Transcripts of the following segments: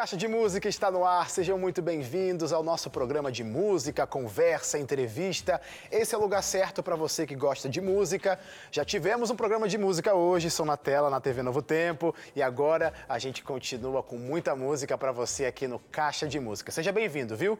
Caixa de Música está no ar. Sejam muito bem-vindos ao nosso programa de música, conversa, entrevista. Esse é o lugar certo para você que gosta de música. Já tivemos um programa de música hoje, Som na Tela, na TV Novo Tempo. E agora a gente continua com muita música para você aqui no Caixa de Música. Seja bem-vindo, viu?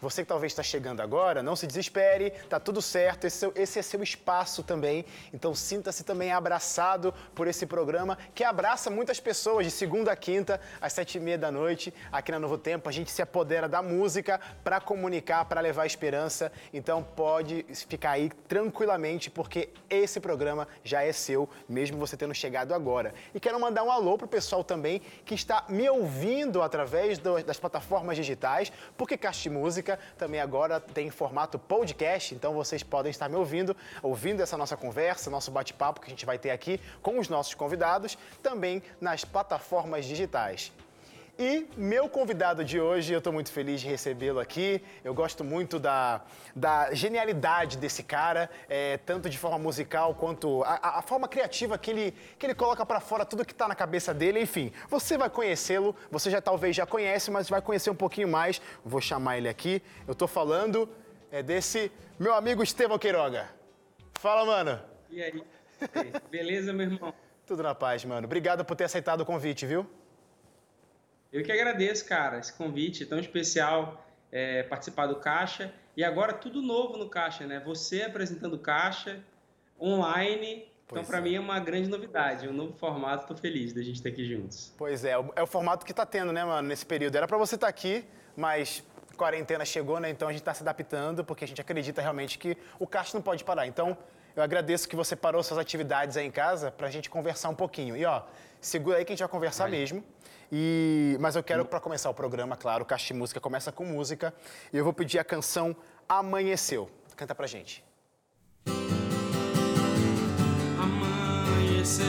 Você que talvez está chegando agora, não se desespere, tá tudo certo, esse, esse é seu espaço também. Então sinta-se também abraçado por esse programa que abraça muitas pessoas de segunda a quinta, às sete e meia da noite, aqui na Novo Tempo. A gente se apodera da música para comunicar, para levar esperança. Então pode ficar aí tranquilamente, porque esse programa já é seu, mesmo você tendo chegado agora. E quero mandar um alô pro pessoal também que está me ouvindo através das plataformas digitais, porque de Música música, também agora tem formato podcast, então vocês podem estar me ouvindo, ouvindo essa nossa conversa, nosso bate-papo que a gente vai ter aqui com os nossos convidados, também nas plataformas digitais. E meu convidado de hoje, eu estou muito feliz de recebê-lo aqui. Eu gosto muito da, da genialidade desse cara, é, tanto de forma musical quanto a, a forma criativa que ele, que ele coloca para fora tudo que está na cabeça dele. Enfim, você vai conhecê-lo, você já talvez já conhece, mas vai conhecer um pouquinho mais. Vou chamar ele aqui. Eu estou falando é desse meu amigo Estevão Queiroga. Fala, mano. E aí? Beleza, meu irmão? Tudo na paz, mano. Obrigado por ter aceitado o convite, viu? Eu que agradeço, cara, esse convite tão especial, é, participar do Caixa. E agora tudo novo no Caixa, né? Você apresentando o Caixa, online. Então, para é. mim, é uma grande novidade, um novo formato. Estou feliz da gente estar aqui juntos. Pois é, é o formato que está tendo, né, mano, nesse período. Era para você estar tá aqui, mas quarentena chegou, né? Então a gente está se adaptando, porque a gente acredita realmente que o caixa não pode parar. Então, eu agradeço que você parou suas atividades aí em casa para a gente conversar um pouquinho. E ó, segura aí que a gente vai conversar vai. mesmo. E, mas eu quero, para começar o programa, claro, o Caixa de Música começa com música. E eu vou pedir a canção Amanheceu. Canta pra gente. Amanheceu,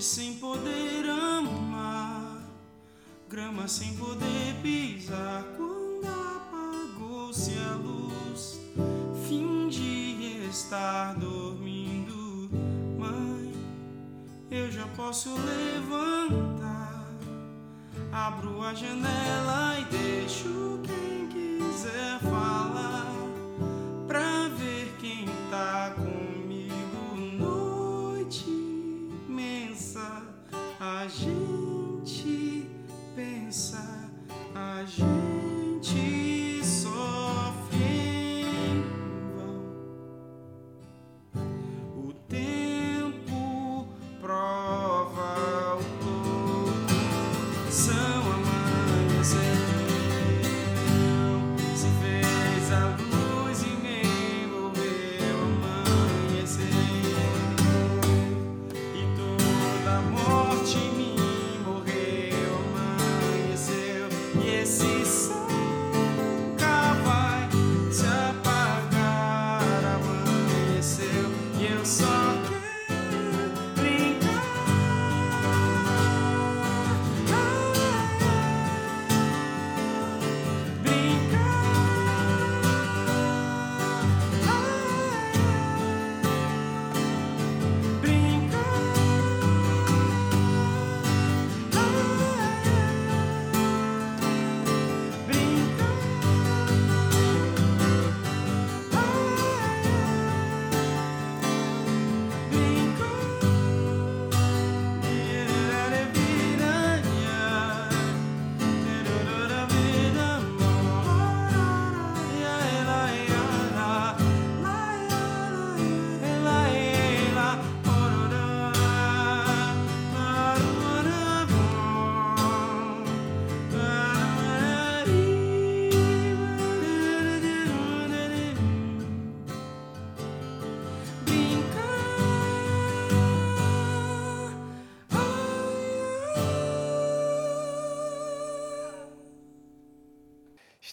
sem poder amar, grama sem poder pisar. Quando apagou-se a luz, fim de estar dormindo, mãe, eu já posso levantar. Abro a janela e deixo quem quiser falar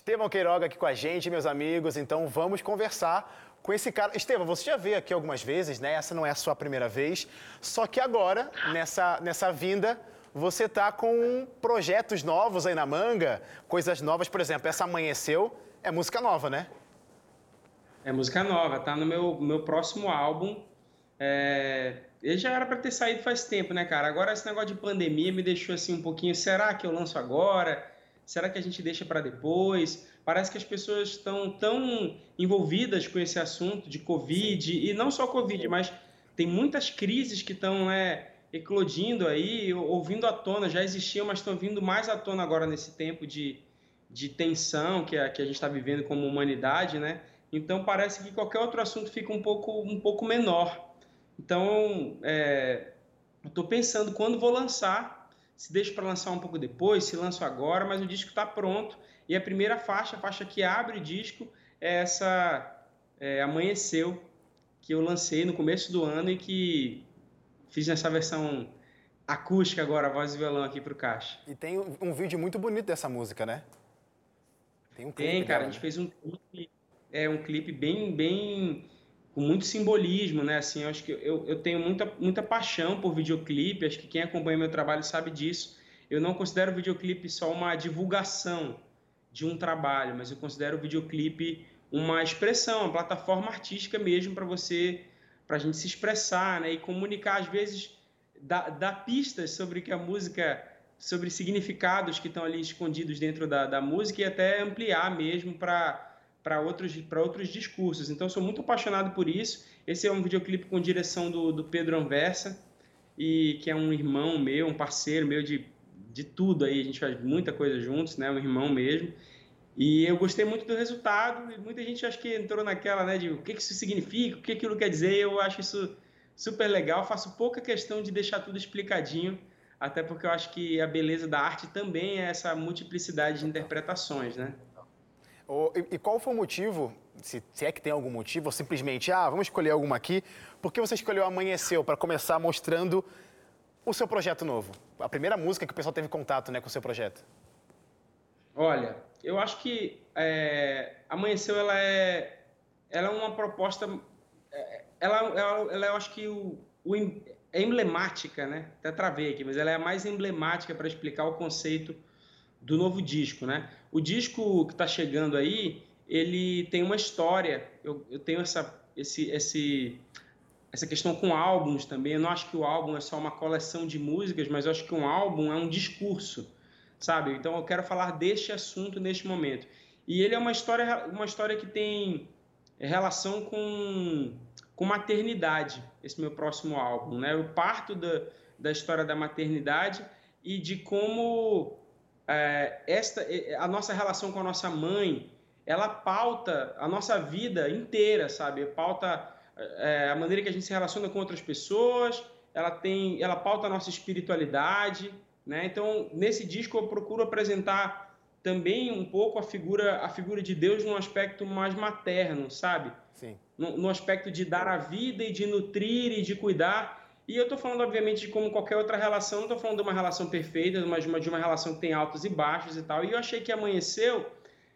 Estevão Queiroga aqui com a gente, meus amigos. Então vamos conversar com esse cara. Estevão, você já veio aqui algumas vezes, né? Essa não é a sua primeira vez. Só que agora, nessa, nessa vinda, você está com projetos novos aí na manga, coisas novas. Por exemplo, essa Amanheceu é música nova, né? É música nova, tá no meu, meu próximo álbum. É... Ele já era para ter saído faz tempo, né, cara? Agora esse negócio de pandemia me deixou assim um pouquinho. Será que eu lanço agora? Será que a gente deixa para depois? Parece que as pessoas estão tão envolvidas com esse assunto de Covid, e não só Covid, mas tem muitas crises que estão né, eclodindo aí, ouvindo à tona, já existiam, mas estão vindo mais à tona agora nesse tempo de, de tensão que a, que a gente está vivendo como humanidade, né? Então parece que qualquer outro assunto fica um pouco, um pouco menor. Então, é, eu estou pensando quando vou lançar, se deixo para lançar um pouco depois, se lanço agora, mas o disco está pronto. E a primeira faixa, a faixa que abre o disco, é essa é, Amanheceu, que eu lancei no começo do ano e que fiz nessa versão acústica agora, voz e violão aqui para o caixa. E tem um, vídeo muito bonito dessa música, né? Tem um clipe. Tem, cara, dela, a gente fez um clipe, é, um clipe bem, bem com muito simbolismo, né? Assim, eu acho que eu, eu tenho muita, muita paixão por videoclipe, acho que quem acompanha meu trabalho sabe disso. Eu não considero o videoclipe só uma divulgação de um trabalho, mas eu considero o videoclipe uma expressão, uma plataforma artística mesmo para você, para a gente se expressar, né? E comunicar às vezes dar, pistas sobre que a música, sobre significados que estão ali escondidos dentro da, da música e até ampliar mesmo para para outros, outros discursos. Então, sou muito apaixonado por isso. Esse é um videoclipe com direção do, do Pedro Anversa, e que é um irmão meu, um parceiro meu de, de tudo aí. A gente faz muita coisa juntos, né? Um irmão mesmo. E eu gostei muito do resultado. E muita gente acho que entrou naquela, né? De o que, que isso significa, o que aquilo quer dizer. Eu acho isso super legal. Faço pouca questão de deixar tudo explicadinho, até porque eu acho que a beleza da arte também é essa multiplicidade de interpretações, né? E, qual foi o motivo, se, se, é que tem algum motivo, ou simplesmente, ah, vamos escolher alguma aqui, por que você escolheu Amanheceu para começar mostrando o seu projeto novo? A primeira música que o pessoal teve contato né, com o seu projeto. Olha, eu acho que é, Amanheceu ela é, ela é uma proposta, é, ela, ela, ela eu acho que o, o, é emblemática, né? Até travei aqui, mas ela é a mais emblemática para explicar o conceito do novo disco, né? O disco que está chegando aí, ele tem uma história. Eu, eu tenho essa, esse, esse, essa questão com álbuns também. Eu não acho que o álbum é só uma coleção de músicas, mas eu acho que um álbum é um discurso, sabe? Então eu quero falar deste assunto neste momento. E ele é uma história, uma história que tem relação com, com maternidade, esse meu próximo álbum, né? Eu parto da, da história da maternidade e de como é, esta, a nossa relação com a nossa mãe, ela pauta a nossa vida inteira, sabe? Pauta é, a maneira que a gente se relaciona com outras pessoas, ela tem, ela pauta a nossa espiritualidade, né? Então, nesse disco eu procuro apresentar também um pouco a figura, a figura de Deus num aspecto mais materno, sabe? Sim. No, no aspecto de dar a vida e de nutrir e de cuidar e eu estou falando, obviamente, de como qualquer outra relação, não estou falando de uma relação perfeita, mas de uma, de uma relação que tem altos e baixos e tal. E eu achei que Amanheceu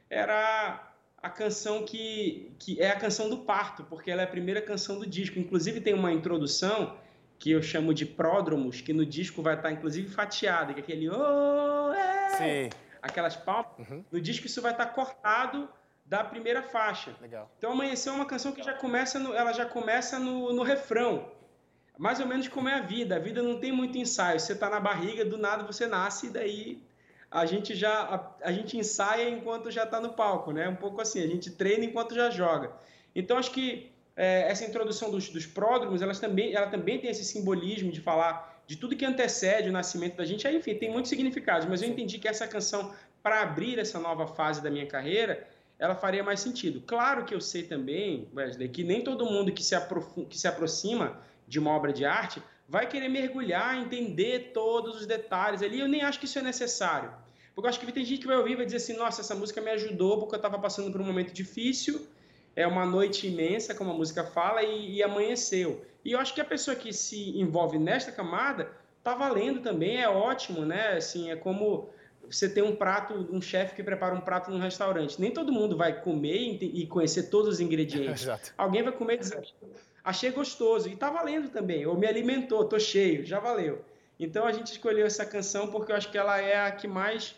era a canção que, que é a canção do parto, porque ela é a primeira canção do disco. Inclusive tem uma introdução que eu chamo de pródromos, que no disco vai estar inclusive fatiada, que é aquele oh, é, Sim. aquelas palmas. Uhum. No disco isso vai estar cortado da primeira faixa. Legal. Então Amanheceu é uma canção que já começa no, ela já começa no, no refrão mais ou menos como é a vida. A vida não tem muito ensaio. Você está na barriga, do nada você nasce, e daí a gente já a, a gente ensaia enquanto já está no palco, né? Um pouco assim, a gente treina enquanto já joga. Então acho que é, essa introdução dos, dos pródromos, elas também, ela também tem esse simbolismo de falar de tudo que antecede o nascimento da gente. Aí, enfim, tem muitos significados, mas eu entendi que essa canção, para abrir essa nova fase da minha carreira, ela faria mais sentido. Claro que eu sei também, Wesley, que nem todo mundo que se, que se aproxima de uma obra de arte vai querer mergulhar, entender todos os detalhes ali. Eu nem acho que isso é necessário. Porque eu acho que tem gente que vai ouvir e vai dizer assim: nossa, essa música me ajudou porque eu estava passando por um momento difícil, é uma noite imensa, como a música fala, e, e amanheceu. E eu acho que a pessoa que se envolve nesta camada tá valendo também, é ótimo, né? Assim, é como você tem um prato, um chefe que prepara um prato num restaurante. Nem todo mundo vai comer e conhecer todos os ingredientes. Exato. Alguém vai comer e dizer, achei gostoso. E tá valendo também. Ou me alimentou, tô cheio, já valeu. Então a gente escolheu essa canção porque eu acho que ela é a que mais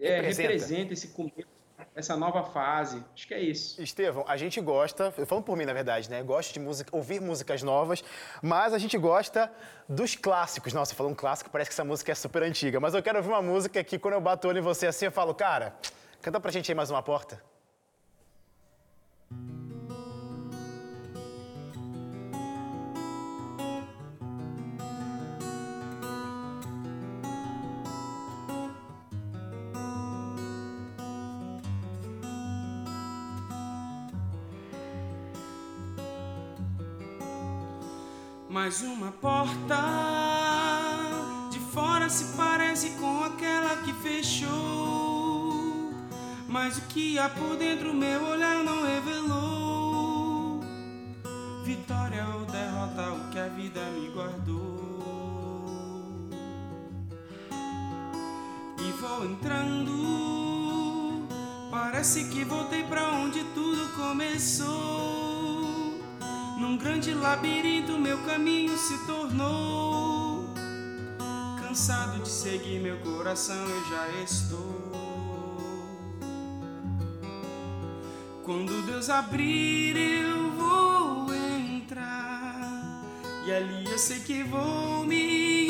é, Representa. representa esse começo, essa nova fase. Acho que é isso. Estevão, a gente gosta, eu falo por mim na verdade, né? Gosto de música, ouvir músicas novas, mas a gente gosta dos clássicos. Nossa, falando um clássico, parece que essa música é super antiga. Mas eu quero ouvir uma música que quando eu bato olho em você assim, eu falo, cara, canta pra gente aí mais uma porta. Mais uma porta de fora se parece com aquela que fechou. Mas o que há por dentro meu olhar não revelou. Vitória ou derrota, o que a vida me guardou. E vou entrando, parece que voltei pra onde tudo começou. Num grande labirinto meu caminho se tornou. Cansado de seguir meu coração, eu já estou. Quando Deus abrir, eu vou entrar. E ali eu sei que vou me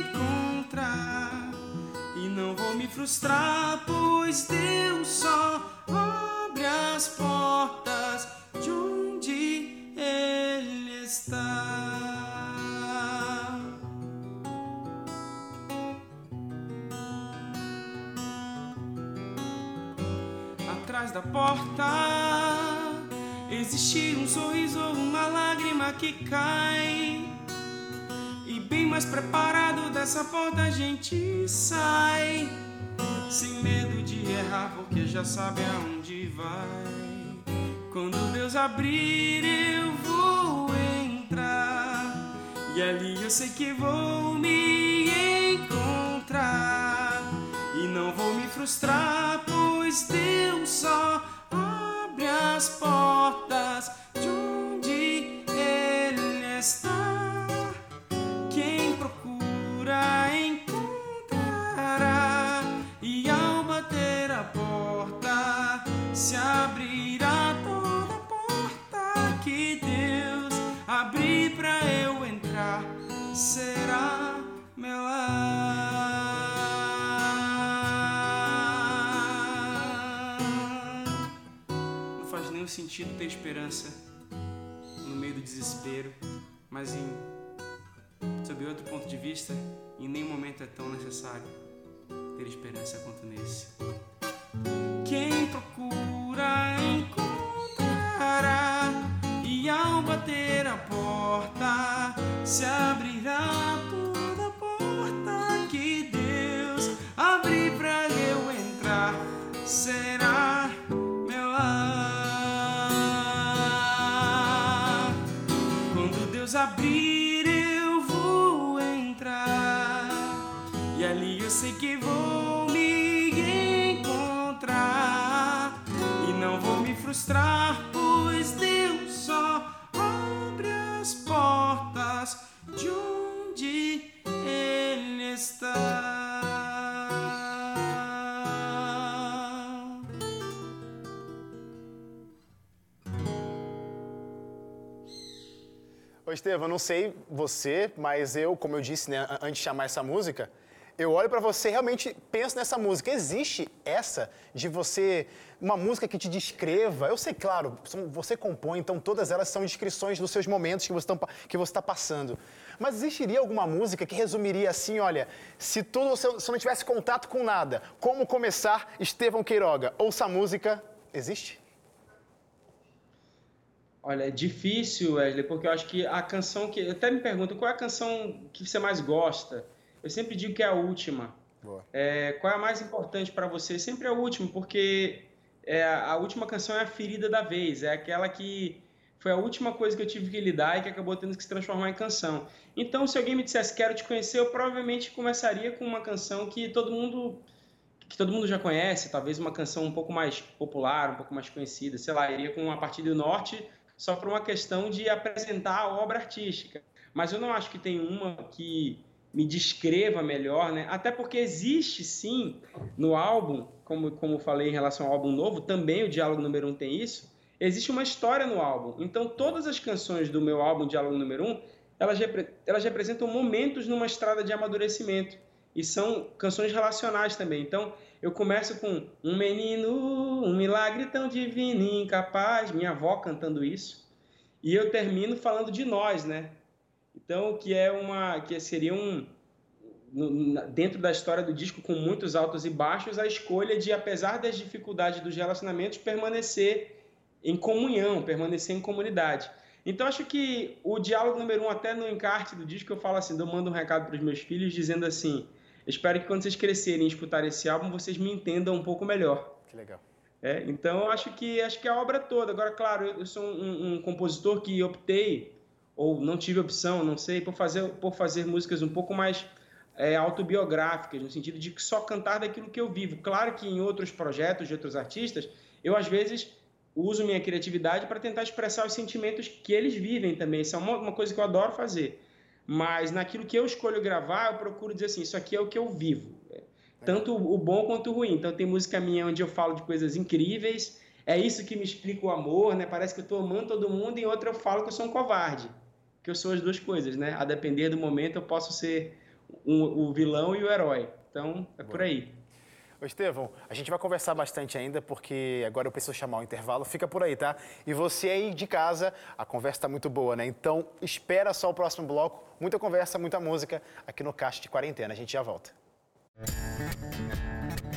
encontrar. E não vou me frustrar, pois Deus só abre as portas está. Atrás da porta existe um sorriso ou uma lágrima que cai. E bem mais preparado dessa porta a gente sai. Sem medo de errar, porque já sabe aonde vai. Quando Deus abrir, eu E ali eu sei que vou me encontrar. E não vou me frustrar, pois Deus só abre as portas sentido ter esperança no meio do desespero, mas em sob outro ponto de vista, em nenhum momento é tão necessário ter esperança quanto nesse. Quem procura encontrará, e ao bater a porta se abrirá Ô, Estevam, não sei você, mas eu, como eu disse, né, antes de chamar essa música, eu olho pra você e realmente penso nessa música. Existe essa de você, uma música que te descreva? Eu sei, claro, você compõe, então todas elas são descrições dos seus momentos que você está passando. Mas existiria alguma música que resumiria assim, olha, se tudo, se eu não tivesse contato com nada, como começar Estevão Queiroga? Ouça a música, existe? Olha, é difícil, Wesley, porque eu acho que a canção que. Até me perguntam qual é a canção que você mais gosta. Eu sempre digo que é a última. É, qual é a mais importante para você? Sempre é a última, porque é, a última canção é a ferida da vez, é aquela que foi a última coisa que eu tive que lidar e que acabou tendo que se transformar em canção. Então, se alguém me dissesse quero te conhecer, eu provavelmente começaria com uma canção que todo mundo que todo mundo já conhece, talvez uma canção um pouco mais popular, um pouco mais conhecida, sei lá, iria com uma partida do norte só por uma questão de apresentar a obra artística. Mas eu não acho que tem uma que me descreva melhor, né? Até porque existe sim no álbum, como, como falei em relação ao álbum novo, também o Diálogo Número 1 um tem isso. Existe uma história no álbum. Então, todas as canções do meu álbum Diálogo Número 1, um, elas, elas representam momentos numa estrada de amadurecimento. E são canções relacionais também. Então, eu começo com um menino, um milagre tão divino e incapaz, minha avó cantando isso. E eu termino falando de nós, né? Então, que é uma que seria um dentro da história do disco com muitos altos e baixos, a escolha de apesar das dificuldades dos relacionamentos permanecer em comunhão, permanecer em comunidade. Então acho que o diálogo número um, até no encarte do disco, eu falo assim, eu mando um recado para os meus filhos dizendo assim, espero que quando vocês crescerem e escutarem esse álbum, vocês me entendam um pouco melhor. Que legal. É, então acho que acho que a obra toda. Agora, claro, eu, eu sou um, um compositor que optei ou não tive opção, não sei, por fazer, por fazer músicas um pouco mais é, autobiográficas, no sentido de só cantar daquilo que eu vivo. Claro que em outros projetos de outros artistas, eu às vezes uso minha criatividade para tentar expressar os sentimentos que eles vivem também. Isso é uma, uma coisa que eu adoro fazer. Mas naquilo que eu escolho gravar, eu procuro dizer assim: isso aqui é o que eu vivo. Tanto o bom quanto o ruim. Então, tem música minha onde eu falo de coisas incríveis, é isso que me explica o amor, né? Parece que eu estou amando todo mundo, e em outra eu falo que eu sou um covarde que eu sou as duas coisas, né? A depender do momento, eu posso ser um, o vilão e o herói. Então, é por aí. Estevão, a gente vai conversar bastante ainda, porque agora eu preciso chamar o intervalo. Fica por aí, tá? E você aí de casa, a conversa está muito boa, né? Então, espera só o próximo bloco. Muita conversa, muita música aqui no Caixa de Quarentena. A gente já volta. Música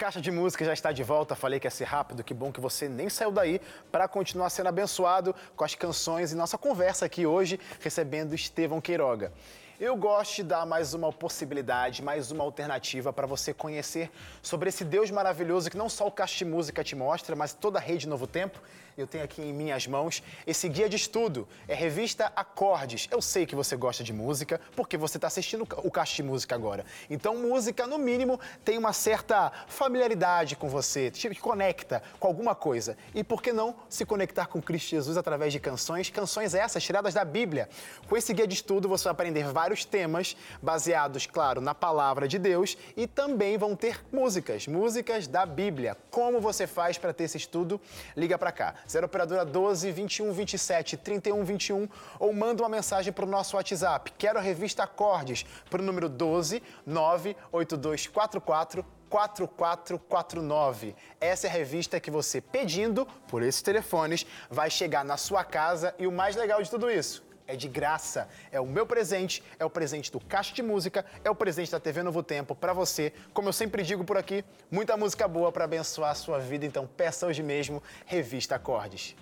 Caixa de Música já está de volta. Falei que ia ser rápido. Que bom que você nem saiu daí para continuar sendo abençoado com as canções e nossa conversa aqui hoje, recebendo Estevão Queiroga. Eu gosto de dar mais uma possibilidade, mais uma alternativa para você conhecer sobre esse Deus maravilhoso que não só o Caixa de Música te mostra, mas toda a rede Novo Tempo. Eu tenho aqui em minhas mãos esse guia de estudo, é revista Acordes. Eu sei que você gosta de música, porque você está assistindo o Caixa de Música agora. Então, música, no mínimo, tem uma certa familiaridade com você, te conecta com alguma coisa. E por que não se conectar com Cristo Jesus através de canções? Canções essas tiradas da Bíblia. Com esse guia de estudo, você vai aprender vários vários temas baseados, claro, na palavra de Deus e também vão ter músicas, músicas da Bíblia. Como você faz para ter esse estudo? Liga para cá, 0 operadora 12 21 27 31 21 ou manda uma mensagem para o nosso WhatsApp. Quero a revista Acordes para o número 12 98244 4449. Essa é a revista que você pedindo por esses telefones vai chegar na sua casa e o mais legal de tudo isso, é de graça. É o meu presente, é o presente do Caixa de Música, é o presente da TV Novo Tempo para você. Como eu sempre digo por aqui, muita música boa para abençoar a sua vida, então peça hoje mesmo Revista Acordes.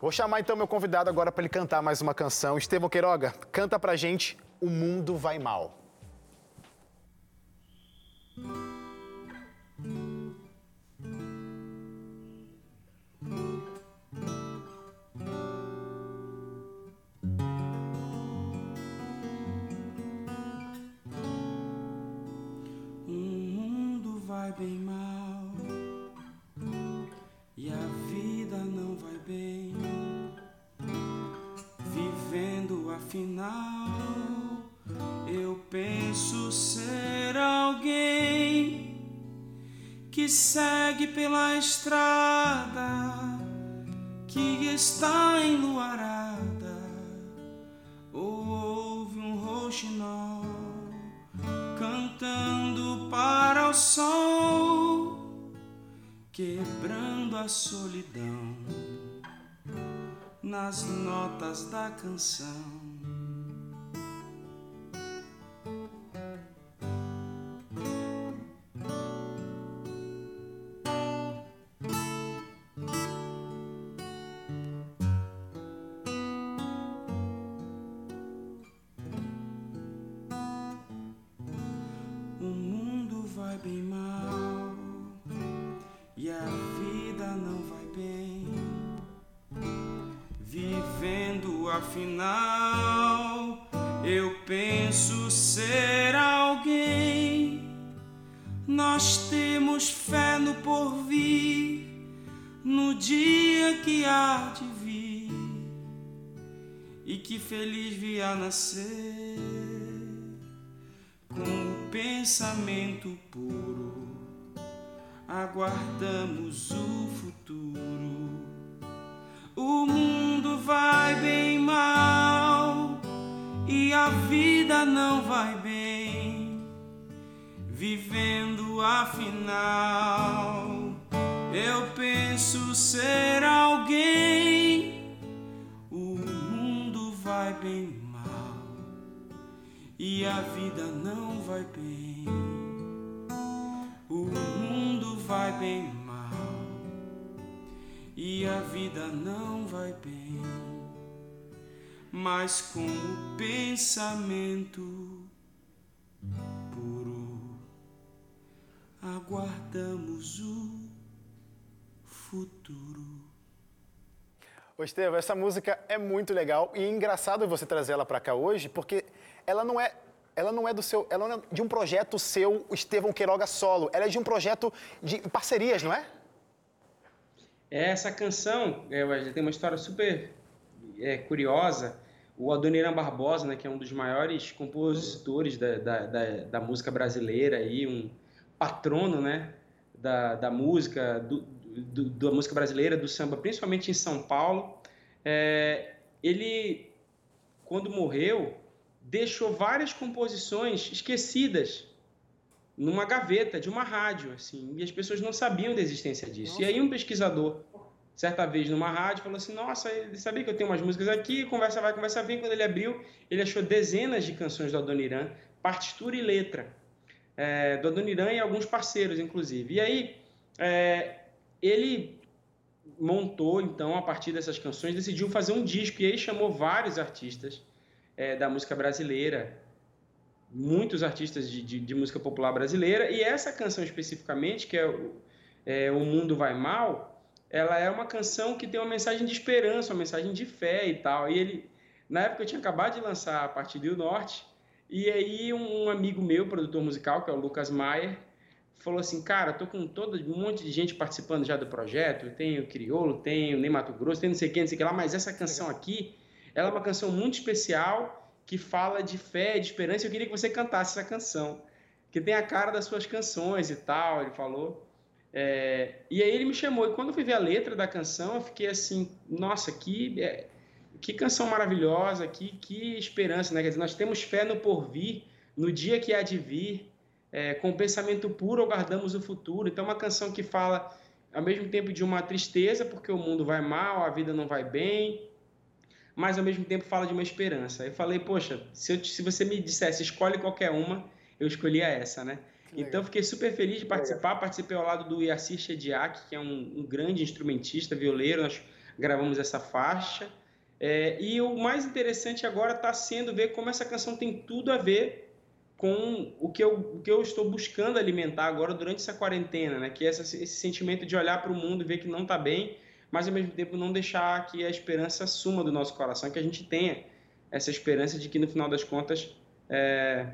Vou chamar então meu convidado agora para ele cantar mais uma canção. Estevão Queiroga, canta pra gente O Mundo Vai Mal. Bem mal e a vida não vai bem, vivendo afinal. Eu penso ser alguém que segue pela estrada que está enluarada, ou ouve um roxinol quebrando a solidão nas notas da canção. E a vida não vai bem mas com o pensamento puro aguardamos o futuro. Ô Estevam, essa música é muito legal e é engraçado você trazer ela para cá hoje, porque ela não é ela não é do seu, ela não é de um projeto seu, Estevão Queiroga solo. Ela é de um projeto de parcerias, não é? É, essa canção é, tem uma história super é, curiosa. O Adoniran Barbosa, né, que é um dos maiores compositores da, da, da, da música brasileira, aí, um patrono né, da, da música, do, do, da música brasileira, do samba, principalmente em São Paulo, é, ele, quando morreu, deixou várias composições esquecidas numa gaveta de uma rádio, assim, e as pessoas não sabiam da existência disso. Nossa. E aí um pesquisador certa vez numa rádio, falou assim: Nossa, ele sabia que eu tenho umas músicas aqui, conversa vai, conversa vem. Quando ele abriu, ele achou dezenas de canções do Adoniran, partitura e letra, é, do Adoniran e alguns parceiros, inclusive. E aí, é, ele montou, então, a partir dessas canções, decidiu fazer um disco, e aí chamou vários artistas é, da música brasileira, muitos artistas de, de, de, música popular brasileira, e essa canção especificamente, que é o, é, o Mundo Vai Mal ela é uma canção que tem uma mensagem de esperança, uma mensagem de fé e tal. E ele, na época eu tinha acabado de lançar a Partido do Norte, e aí um amigo meu, produtor musical, que é o Lucas Maier, falou assim, cara, tô com todo um monte de gente participando já do projeto, tem o Criolo, tem o Ney Mato Grosso, tem não sei quem, não sei o que lá, mas essa canção aqui, ela é uma canção muito especial que fala de fé, de esperança, eu queria que você cantasse essa canção, que tem a cara das suas canções e tal, ele falou. É, e aí ele me chamou, e quando eu fui ver a letra da canção, eu fiquei assim, nossa, que, é, que canção maravilhosa, que, que esperança, né? Quer dizer, nós temos fé no porvir, no dia que há de vir, é, com pensamento puro aguardamos o futuro. Então, é uma canção que fala, ao mesmo tempo, de uma tristeza, porque o mundo vai mal, a vida não vai bem, mas ao mesmo tempo fala de uma esperança. Eu falei, poxa, se, eu, se você me dissesse escolhe qualquer uma, eu escolhia essa, né? Então, fiquei super feliz de participar. Participei ao lado do Yassir Shediak, que é um, um, grande instrumentista, violeiro. Nós gravamos essa faixa. É, e o mais interessante agora está sendo ver como essa canção tem tudo a ver com o que eu, o que eu estou buscando alimentar agora durante essa quarentena, né? Que é essa, esse sentimento de olhar para o mundo e ver que não está bem, mas ao mesmo tempo não deixar que a esperança suma do nosso coração, que a gente tenha essa esperança de que no final das contas é,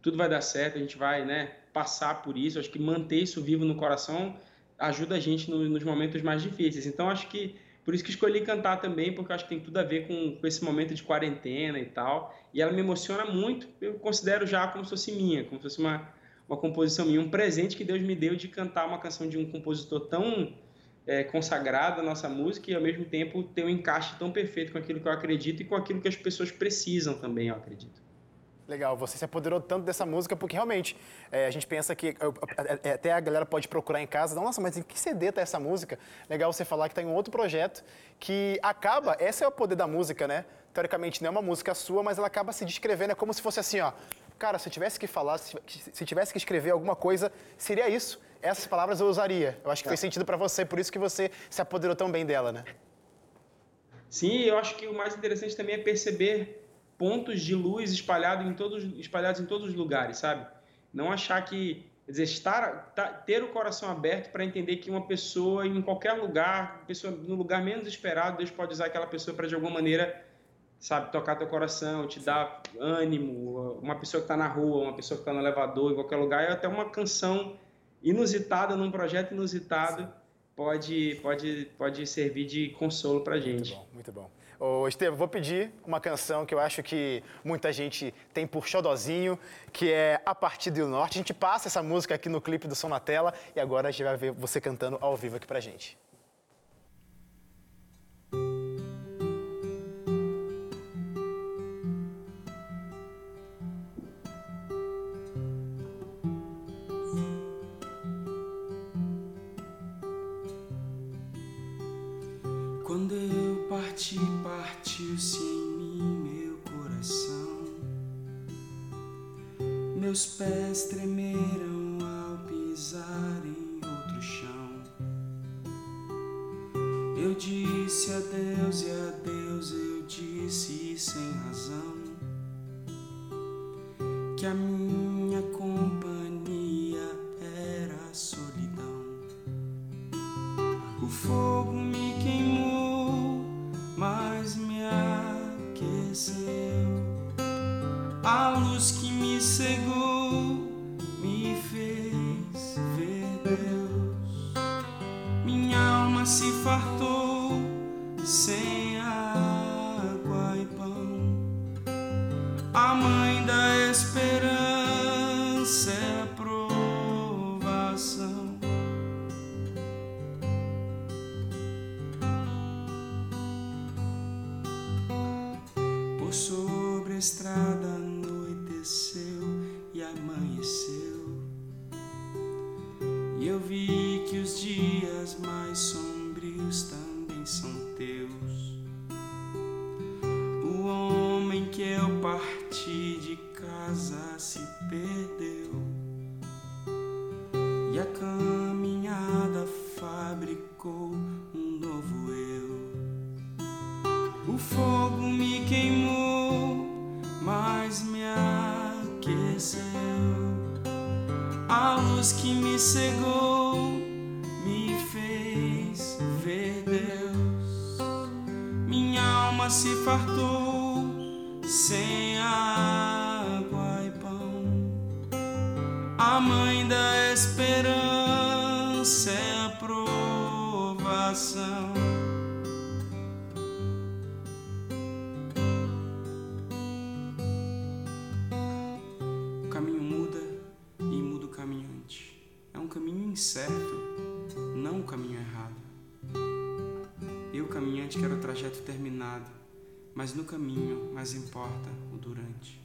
tudo vai dar certo, a gente vai né, passar por isso. Acho que manter isso vivo no coração ajuda a gente no, nos momentos mais difíceis. Então, acho que por isso que escolhi cantar também, porque acho que tem tudo a ver com, com, esse momento de quarentena e tal. E ela me emociona muito, eu considero já como se fosse minha, como se fosse uma, uma composição minha, um presente que Deus me deu de cantar uma canção de um compositor tão é, consagrado à nossa música e ao mesmo tempo ter um encaixe tão perfeito com aquilo que eu acredito e com aquilo que as pessoas precisam também, eu acredito. Legal, você se apoderou tanto dessa música porque realmente é, a gente pensa que é, até a galera pode procurar em casa, nossa, mas em que CD tá essa música? Legal você falar que está em um outro projeto que acaba, esse é o poder da música, né? Teoricamente não é uma música sua, mas ela acaba se descrevendo, é como se fosse assim, ó. Cara, se eu tivesse que falar, se tivesse que escrever alguma coisa, seria isso. Essas palavras eu usaria. Eu acho que fez sentido para você, por isso que você se apoderou tão bem dela, né? Sim, eu acho que o mais interessante também é perceber pontos de luz espalhados em todos, espalhados em todos os lugares, sabe? Não achar que, quer dizer, estar, tá, ter o coração aberto para entender que uma pessoa em qualquer lugar, pessoa no lugar menos esperado, Deus pode usar aquela pessoa para de alguma maneira sabe, tocar teu coração, te dar ânimo, uma pessoa que está na rua, uma pessoa que está no elevador, em qualquer lugar, e até uma canção inusitada, num projeto inusitado, pode, pode, pode servir de consolo para gente. Muito bom, muito bom. Ô, Estevam, vou pedir uma canção que eu acho que muita gente tem por xodozinho, que é A Partir do Norte. A gente passa essa música aqui no clipe do Som na Tela e agora a gente vai ver você cantando ao vivo aqui pra gente. Parti, partiu-se em mim meu coração. Meus pés tremeram ao pisar em outro chão. Eu disse adeus e adeus, eu disse sem razão que a minha A mãe da esperança é a provação. O caminho muda e muda o caminhante. É um caminho incerto, não o caminho errado. Eu, caminhante, quero o trajeto terminado, mas no caminho mais importa o durante.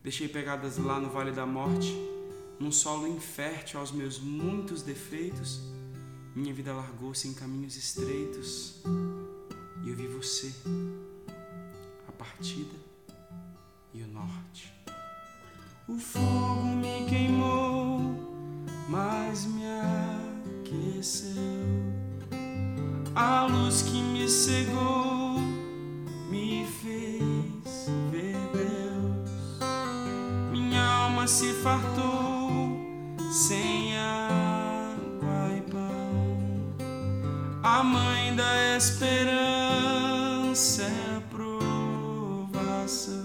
Deixei pegadas lá no vale da morte, num solo infértil aos meus muitos defeitos. Minha vida largou-se em caminhos estreitos e eu vi você, a partida e o norte. O fogo me queimou, mas me aqueceu. A luz que me cegou me fez ver Deus. Minha alma se fartou sem água e pão. A mãe da esperança é a provação.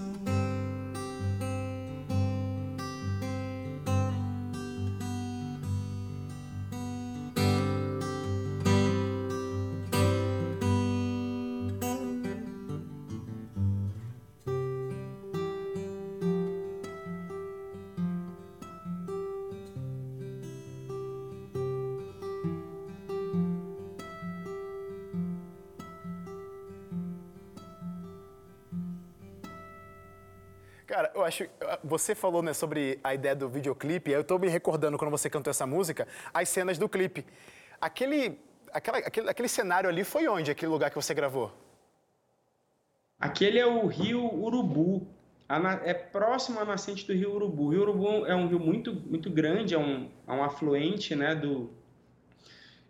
Cara, eu acho. Você falou né, sobre a ideia do videoclipe, eu tô me recordando quando você cantou essa música, as cenas do clipe. Aquele, aquela, aquele, aquele cenário ali foi onde? Aquele lugar que você gravou? Aquele é o rio Urubu. É próximo à nascente do rio Urubu. O rio Urubu é um rio muito, muito grande, é um, é um afluente, né, do...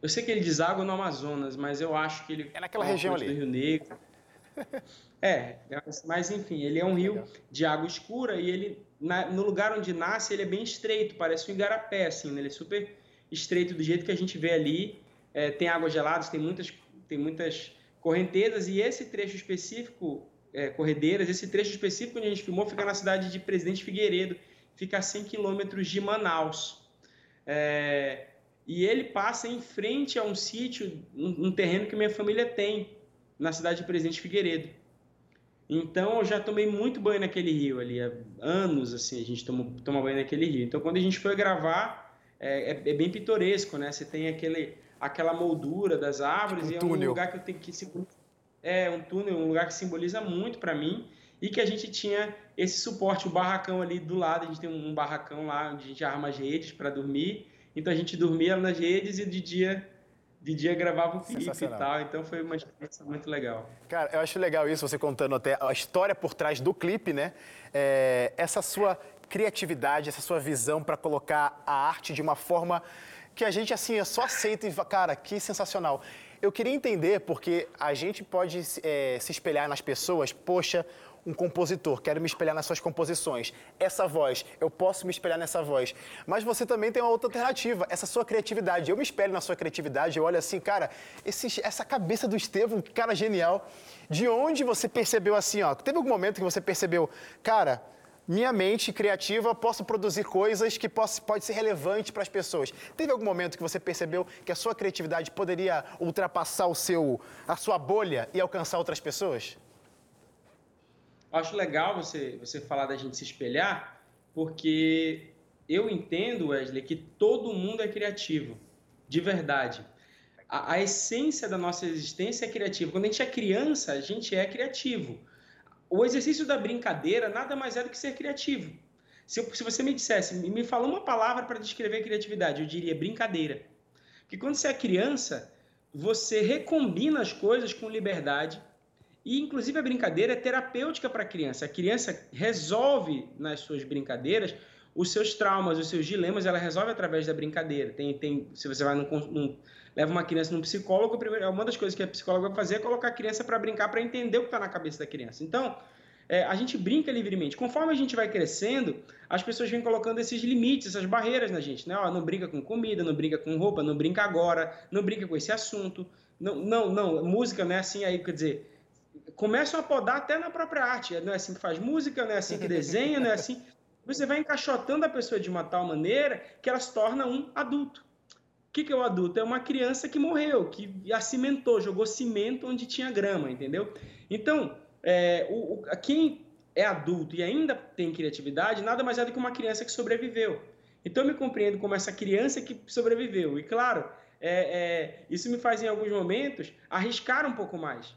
Eu sei que ele deságua no Amazonas, mas eu acho que ele... É naquela um região ali. do Rio Negro. É, mas enfim, ele é um rio de água escura e ele, na- no lugar onde nasce, ele é bem estreito, parece um igarapé, assim, né? Ele é super estreito do jeito que a gente vê ali. É, tem águas geladas, tem muitas, tem muitas correntezas e esse trecho específico é, corredeiras. Esse trecho específico onde a gente filmou fica na cidade de Presidente Figueiredo, fica a 100 quilômetros de Manaus. É, e ele passa em frente a um sítio, um, um, terreno que minha família tem, na cidade de Presidente Figueiredo. Então eu já tomei muito banho naquele rio ali, há anos assim a gente toma, toma banho naquele rio. Então quando a gente foi gravar, é, é, é bem pitoresco, né? Você tem aquele, aquela moldura das árvores um e é túnel. um lugar que eu tenho que é um túnel, um lugar que simboliza muito para mim e que a gente tinha esse suporte, o barracão ali do lado, a gente tem um barracão lá onde a gente arma as redes para dormir. Então a gente dormia nas redes e de dia de dia gravava o clipe e tal, então foi uma experiência muito legal. Cara, eu acho legal isso, você contando até a história por trás do clipe, né? É, essa sua criatividade, essa sua visão para colocar a arte de uma forma que a gente, assim, só aceita e, cara, que sensacional. Eu queria entender, porque a gente pode é, se espelhar nas pessoas, poxa, um compositor, quero me espelhar nas suas composições. Essa voz, eu posso me espelhar nessa voz. Mas você também tem uma outra alternativa, essa sua criatividade. Eu me espelho na sua criatividade, eu olho assim, cara, esse, essa cabeça do Estevam, cara genial. De onde você percebeu assim, ó? Teve algum momento que você percebeu, cara, minha mente criativa, posso produzir coisas que posso, pode ser relevante para as pessoas. Teve algum momento que você percebeu que a sua criatividade poderia ultrapassar o seu, a sua bolha e alcançar outras pessoas? Acho legal você, você falar da gente se espelhar, porque eu entendo, Wesley, que todo mundo é criativo, de verdade. A, a essência da nossa existência é criativa. Quando a gente é criança, a gente é criativo. O exercício da brincadeira nada mais é do que ser criativo. Se, se você me dissesse, me fala uma palavra para descrever criatividade, eu diria brincadeira. Porque quando você é criança, você recombina as coisas com liberdade, e, inclusive, a brincadeira é terapêutica para a criança. A criança resolve nas suas brincadeiras os seus traumas, os seus dilemas, ela resolve através da brincadeira. Tem, tem, se você vai num, num, leva uma criança num psicólogo, uma das coisas que a psicóloga vai fazer é colocar a criança para brincar, para entender o que está na cabeça da criança. Então, é, a gente brinca livremente. Conforme a gente vai crescendo, as pessoas vêm colocando esses limites, essas barreiras na gente. Né? Ó, não brinca com comida, não brinca com roupa, não brinca agora, não brinca com esse assunto. Não, não, não música não é assim aí, quer dizer começam a podar até na própria arte. Não é assim que faz música, não é assim que desenha, não é assim. Você vai encaixotando a pessoa de uma tal maneira que ela se torna um adulto. O que, que é o adulto? É uma criança que morreu, que acimentou, jogou cimento onde tinha grama, entendeu? Então, é, o, o, quem é adulto e ainda tem criatividade, nada mais é do que uma criança que sobreviveu. Então, eu me compreendo como essa criança que sobreviveu. E, claro, é, é, isso me faz, em alguns momentos, arriscar um pouco mais.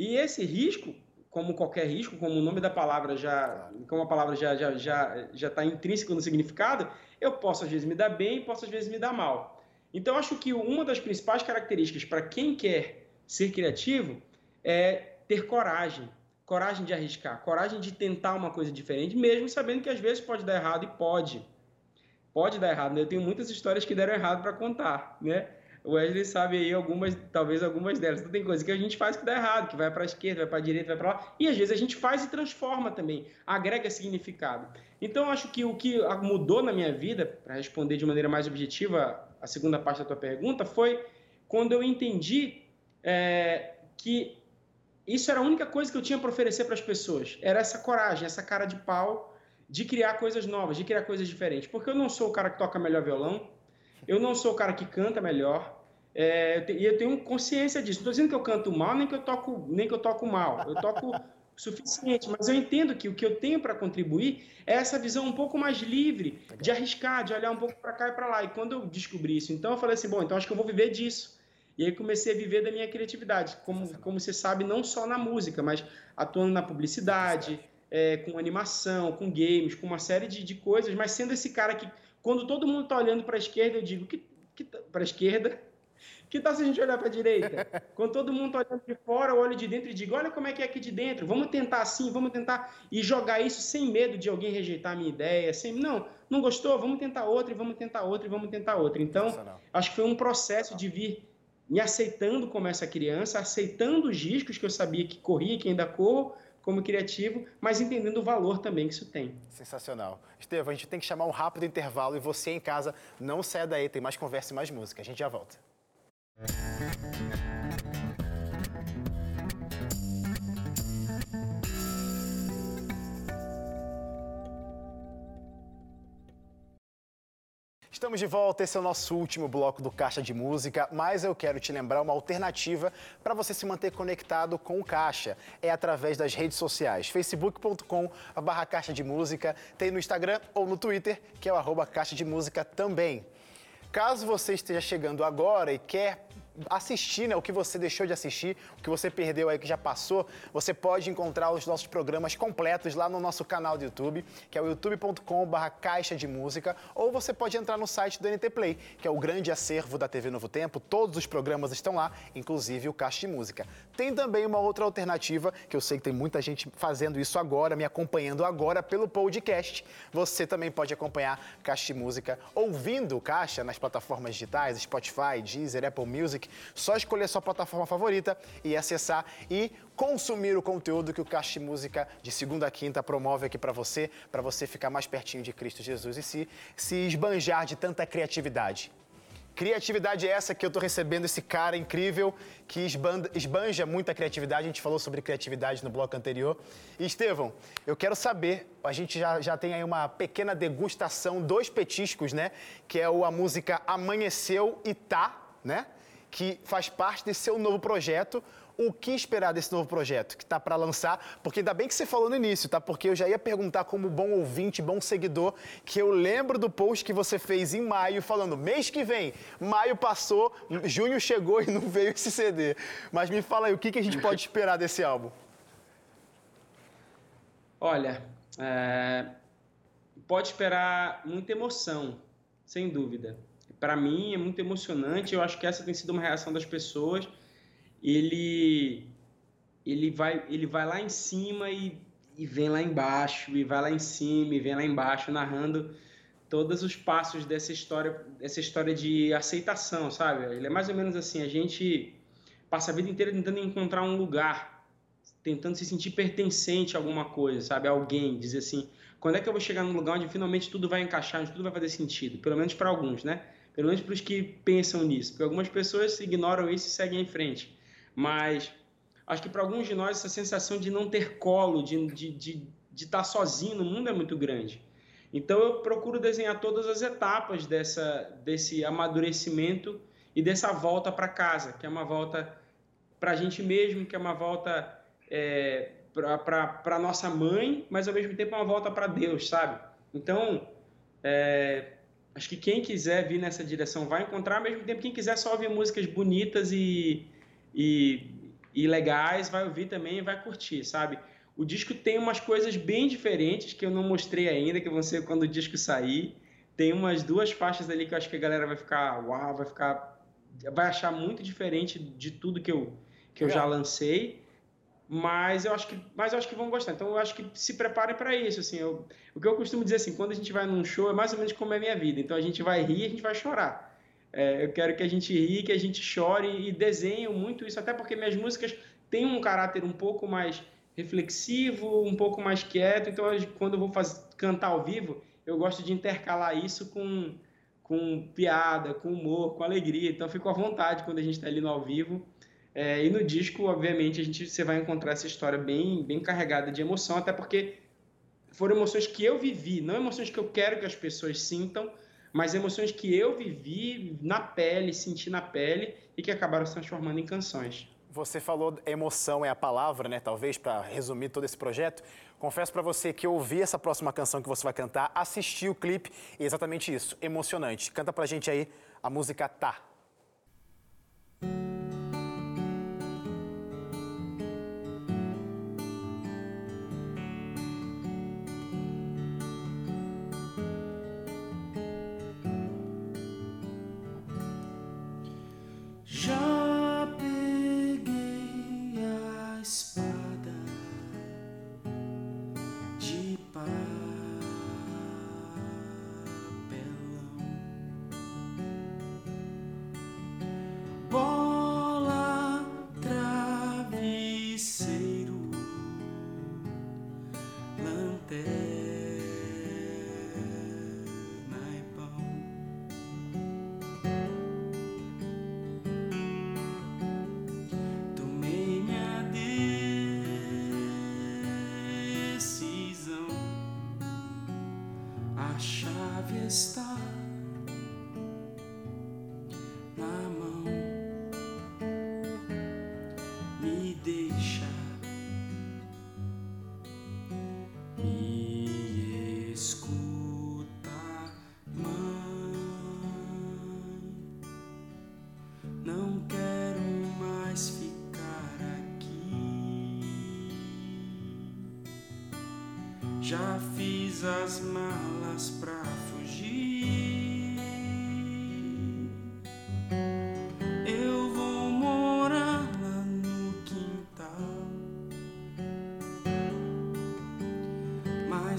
E esse risco, como qualquer risco, como o nome da palavra já, como a palavra já já já já está intrínseco no significado, eu posso às vezes me dar bem, posso às vezes me dar mal. Então acho que uma das principais características para quem quer ser criativo é ter coragem, coragem de arriscar, coragem de tentar uma coisa diferente, mesmo sabendo que às vezes pode dar errado e pode. Pode dar errado, né? Eu tenho muitas histórias que deram errado para contar, né? O Wesley sabe aí algumas, talvez algumas delas. Então tem coisa que a gente faz que dá errado, que vai para a esquerda, vai para a direita, vai para lá. E às vezes a gente faz e transforma também, agrega significado. Então acho que o que mudou na minha vida, para responder de maneira mais objetiva a segunda parte da tua pergunta, foi quando eu entendi é, que isso era a única coisa que eu tinha para oferecer para as pessoas. Era essa coragem, essa cara de pau de criar coisas novas, de criar coisas diferentes. Porque eu não sou o cara que toca melhor violão, eu não sou o cara que canta melhor. É, e eu tenho consciência disso. Não estou dizendo que eu canto mal, nem que eu toco, nem que eu toco mal. Eu toco suficiente, mas eu entendo que o que eu tenho para contribuir é essa visão um pouco mais livre, de arriscar, de olhar um pouco para cá e para lá. E quando eu descobri isso, então eu falei assim, bom, então acho que eu vou viver disso. E aí comecei a viver da minha criatividade, como, como você sabe, não só na música, mas atuando na publicidade, é, com animação, com games, com uma série de, de coisas, mas sendo esse cara que quando todo mundo está olhando para a esquerda, eu digo que, que tá, para a esquerda. Que tal se a gente olhar para a direita? Quando todo mundo está olhando de fora, eu olho de dentro e digo: olha como é que é aqui de dentro. Vamos tentar assim, vamos tentar e jogar isso sem medo de alguém rejeitar a minha ideia. Sem, não, não gostou? Vamos tentar outra e vamos tentar outra e vamos tentar outra. Então, acho que foi um processo de vir me aceitando como essa criança, aceitando os riscos que eu sabia que corria, que ainda corro, como criativo, mas entendendo o valor também que isso tem. Sensacional. Estevam, a gente tem que chamar um rápido intervalo e você em casa não saia daí, tem mais conversa e mais música. A gente já volta. Estamos de volta, esse é o nosso último bloco do Caixa de Música, mas eu quero te lembrar uma alternativa para você se manter conectado com o Caixa. É através das redes sociais, facebook.com barra Caixa de Música, tem no Instagram ou no Twitter, que é o arroba Caixa de Música também. Caso você esteja chegando agora e quer assistir, né, o que você deixou de assistir, o que você perdeu aí que já passou, você pode encontrar os nossos programas completos lá no nosso canal do YouTube, que é o youtube.com/barra caixa de música, ou você pode entrar no site do NT Play, que é o grande acervo da TV Novo Tempo. Todos os programas estão lá, inclusive o Caixa de Música. Tem também uma outra alternativa, que eu sei que tem muita gente fazendo isso agora, me acompanhando agora pelo podcast. Você também pode acompanhar Caixa de Música ouvindo o Caixa nas plataformas digitais, Spotify, Deezer, Apple Music, só escolher sua plataforma favorita e acessar e consumir o conteúdo que o de Música de segunda a quinta promove aqui para você, para você ficar mais pertinho de Cristo Jesus e se, se esbanjar de tanta criatividade. Criatividade é essa que eu estou recebendo esse cara incrível que esbanja, esbanja muita criatividade. A gente falou sobre criatividade no bloco anterior. E, Estevão, eu quero saber, a gente já, já tem aí uma pequena degustação, dois petiscos, né? Que é a música Amanheceu e Tá, né? Que faz parte desse seu novo projeto. O que esperar desse novo projeto que está para lançar? Porque ainda bem que você falou no início, tá? Porque eu já ia perguntar como bom ouvinte, bom seguidor, que eu lembro do post que você fez em maio falando mês que vem. Maio passou, junho chegou e não veio esse CD. Mas me fala aí, o que, que a gente pode esperar desse álbum? Olha, é... pode esperar muita emoção, sem dúvida para mim é muito emocionante. Eu acho que essa tem sido uma reação das pessoas. Ele ele vai ele vai lá em cima e, e vem lá embaixo e vai lá em cima e vem lá embaixo narrando todos os passos dessa história essa história de aceitação, sabe? Ele é mais ou menos assim, a gente passa a vida inteira tentando encontrar um lugar, tentando se sentir pertencente a alguma coisa, sabe? Alguém dizer assim, quando é que eu vou chegar num lugar onde finalmente tudo vai encaixar, onde tudo vai fazer sentido? Pelo menos para alguns, né? Pelo menos para os que pensam nisso, porque algumas pessoas ignoram isso e seguem em frente. Mas acho que para alguns de nós essa sensação de não ter colo, de estar de, de, de estar sozinho no mundo é muito grande. Então eu procuro desenhar todas as etapas dessa, desse amadurecimento e dessa volta para casa, que é uma volta para a gente mesmo, que é uma volta é, para nossa mãe, mas ao mesmo tempo é uma volta para Deus, sabe? Então, é, acho que quem quiser vir nessa direção vai encontrar, ao mesmo tempo quem quiser só ouvir músicas bonitas e, e, e legais vai ouvir também e vai curtir, sabe? O disco tem umas coisas bem diferentes que eu não mostrei ainda, que vão ser quando o disco sair. Tem umas duas faixas ali que eu acho que a galera vai ficar, uau, vai ficar, vai achar muito diferente de tudo que eu, que eu já lancei mas eu acho que mas eu acho que vão gostar. Então eu acho que se preparem para isso assim. Eu, o que eu costumo dizer assim quando a gente vai num show é mais ou menos como é a minha vida. Então a gente vai rir a gente vai chorar. É, eu quero que a gente ri que a gente chore e desenho muito isso até porque minhas músicas têm um caráter um pouco mais reflexivo um pouco mais quieto. Então quando eu vou fazer, cantar ao vivo eu gosto de intercalar isso com com piada com humor com alegria. Então fico à vontade quando a gente está ali no ao vivo é, e no disco, obviamente, a gente você vai encontrar essa história bem, bem carregada de emoção, até porque foram emoções que eu vivi, não emoções que eu quero que as pessoas sintam, mas emoções que eu vivi na pele, senti na pele e que acabaram se transformando em canções. Você falou emoção é a palavra, né? Talvez para resumir todo esse projeto. Confesso para você que eu ouvi essa próxima canção que você vai cantar, assisti o clipe e exatamente isso, emocionante. Canta pra gente aí a música Tá.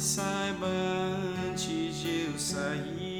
Saiba antes de eu sair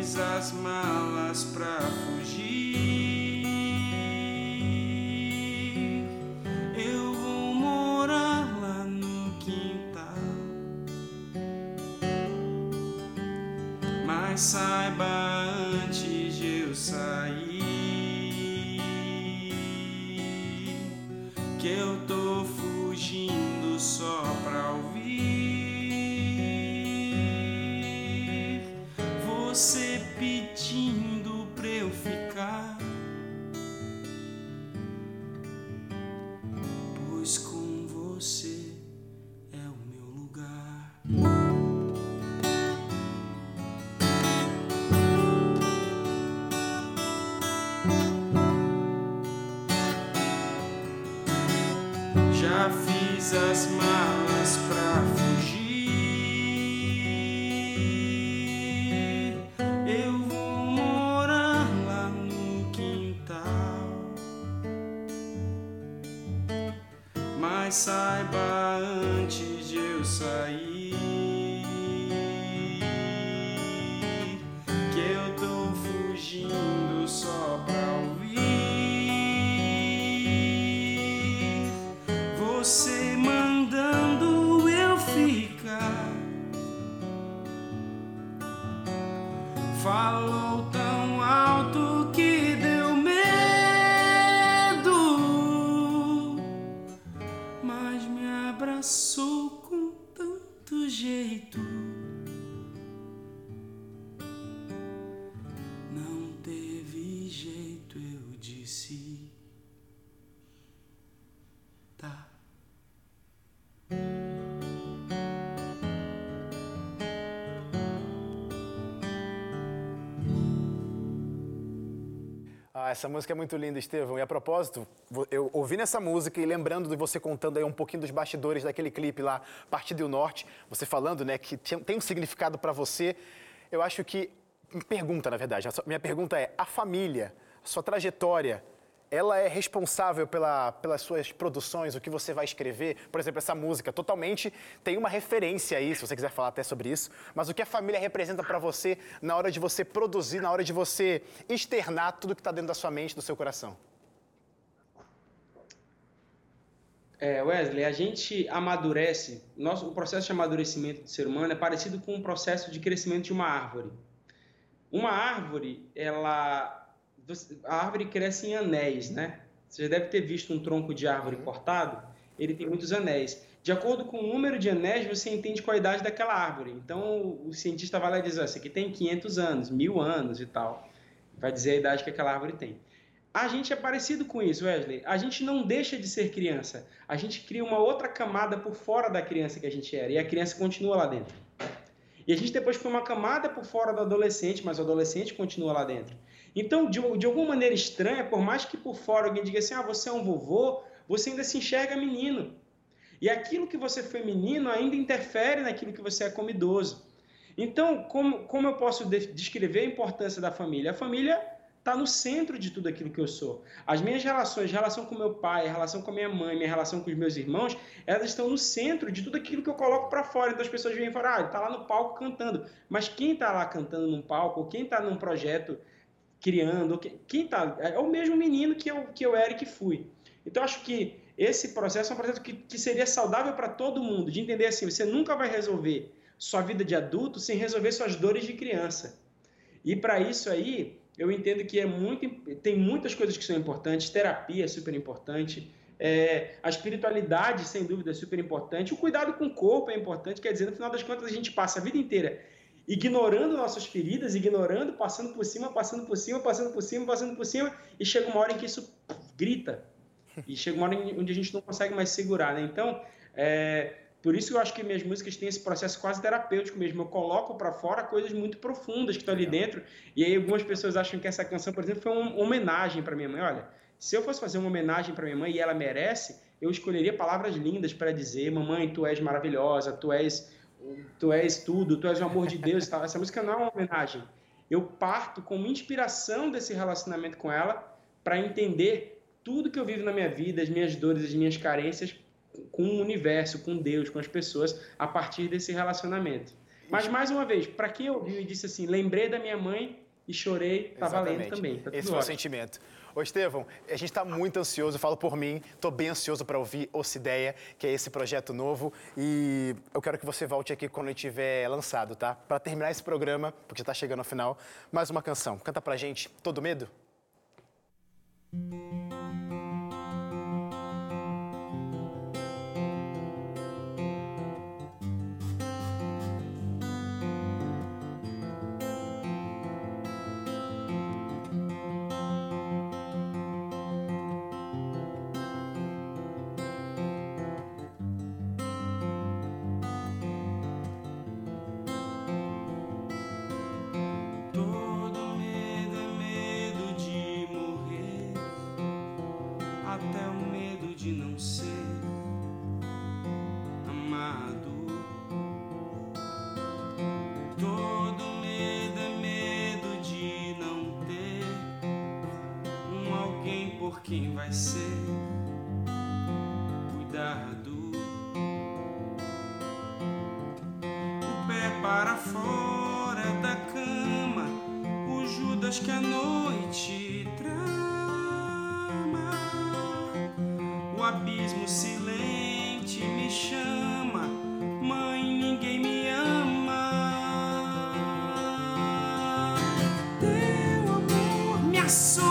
fiz as malas pra fugir. Eu vou morar lá no quintal. Mas saiba fiz as Falou tão Essa música é muito linda, Estevão. E a propósito, eu ouvindo essa música e lembrando de você contando aí um pouquinho dos bastidores daquele clipe lá, Partido Norte, você falando, né, que tem um significado para você, eu acho que pergunta, na verdade. Minha pergunta é: a família, a sua trajetória, ela é responsável pela, pelas suas produções, o que você vai escrever? Por exemplo, essa música totalmente tem uma referência aí, se você quiser falar até sobre isso, mas o que a família representa para você na hora de você produzir, na hora de você externar tudo que está dentro da sua mente, do seu coração? É, Wesley, a gente amadurece, nosso, o processo de amadurecimento do ser humano é parecido com o processo de crescimento de uma árvore. Uma árvore, ela, a árvore cresce em anéis, né? Você já deve ter visto um tronco de árvore cortado. ele tem muitos anéis. De acordo com o número de anéis, você entende qual a idade daquela árvore. Então, o cientista vai lá e diz: oh, esse aqui tem 500 anos, mil anos e tal. Vai dizer a idade que aquela árvore tem. A gente é parecido com isso, Wesley. A gente não deixa de ser criança. A gente cria uma outra camada por fora da criança que a gente era. E a criança continua lá dentro. E a gente depois põe uma camada por fora do adolescente, mas o adolescente continua lá dentro. Então, de, de alguma maneira estranha, por mais que por fora alguém diga assim, ah, você é um vovô, você ainda se enxerga menino. E aquilo que você foi menino ainda interfere naquilo que você é como idoso. Então, como, como eu posso descrever a importância da família? A família está no centro de tudo aquilo que eu sou. As minhas relações, relação com meu pai, relação com minha mãe, minha relação com os meus irmãos, elas estão no centro de tudo aquilo que eu coloco para fora. Então as pessoas vêm falar, ah, ele está lá no palco cantando. Mas quem está lá cantando num palco, quem está num projeto criando, quem está é o mesmo menino que eu, que eu era e que fui. Então acho que esse processo é um processo que, que seria saudável para todo mundo, de entender assim, você nunca vai resolver sua vida de adulto sem resolver suas dores de criança. E para isso aí, eu entendo que é muito, tem muitas coisas que são importantes, terapia é super importante, é, a espiritualidade, sem dúvida, é super importante, o cuidado com o corpo é importante, quer dizer, no final das contas, a gente passa a vida inteira ignorando nossas feridas, ignorando, passando por cima, passando por cima, passando por cima, passando por cima, e chega uma hora em que isso grita, e chega uma hora onde a gente não consegue mais segurar, né? Então, é, por isso eu acho que minhas músicas têm esse processo quase terapêutico mesmo. Eu coloco para fora coisas muito profundas que estão ali dentro. E aí algumas pessoas acham que essa canção, por exemplo, foi uma homenagem para minha mãe. Olha, se eu fosse fazer uma homenagem para minha mãe e ela merece, eu escolheria palavras lindas para dizer: "Mamãe, tu és maravilhosa, tu és tu és tudo, tu és o amor de Deus", e tal. Essa música não é uma homenagem. Eu parto como inspiração desse relacionamento com ela para entender tudo que eu vivo na minha vida, as minhas dores, as minhas carências com o universo, com Deus, com as pessoas, a partir desse relacionamento. Mas, mais uma vez, para quem ouviu e disse assim, lembrei da minha mãe e chorei, tá valendo também. Tá Esse foi o sentimento. Ô, Estevão, a gente está muito ansioso, falo por mim, estou bem ansioso para ouvir Ocideia, que é esse projeto novo, e eu quero que você volte aqui quando ele estiver lançado, tá? Para terminar esse programa, porque está chegando ao final, mais uma canção. Canta pra gente, Todo Medo? Música amor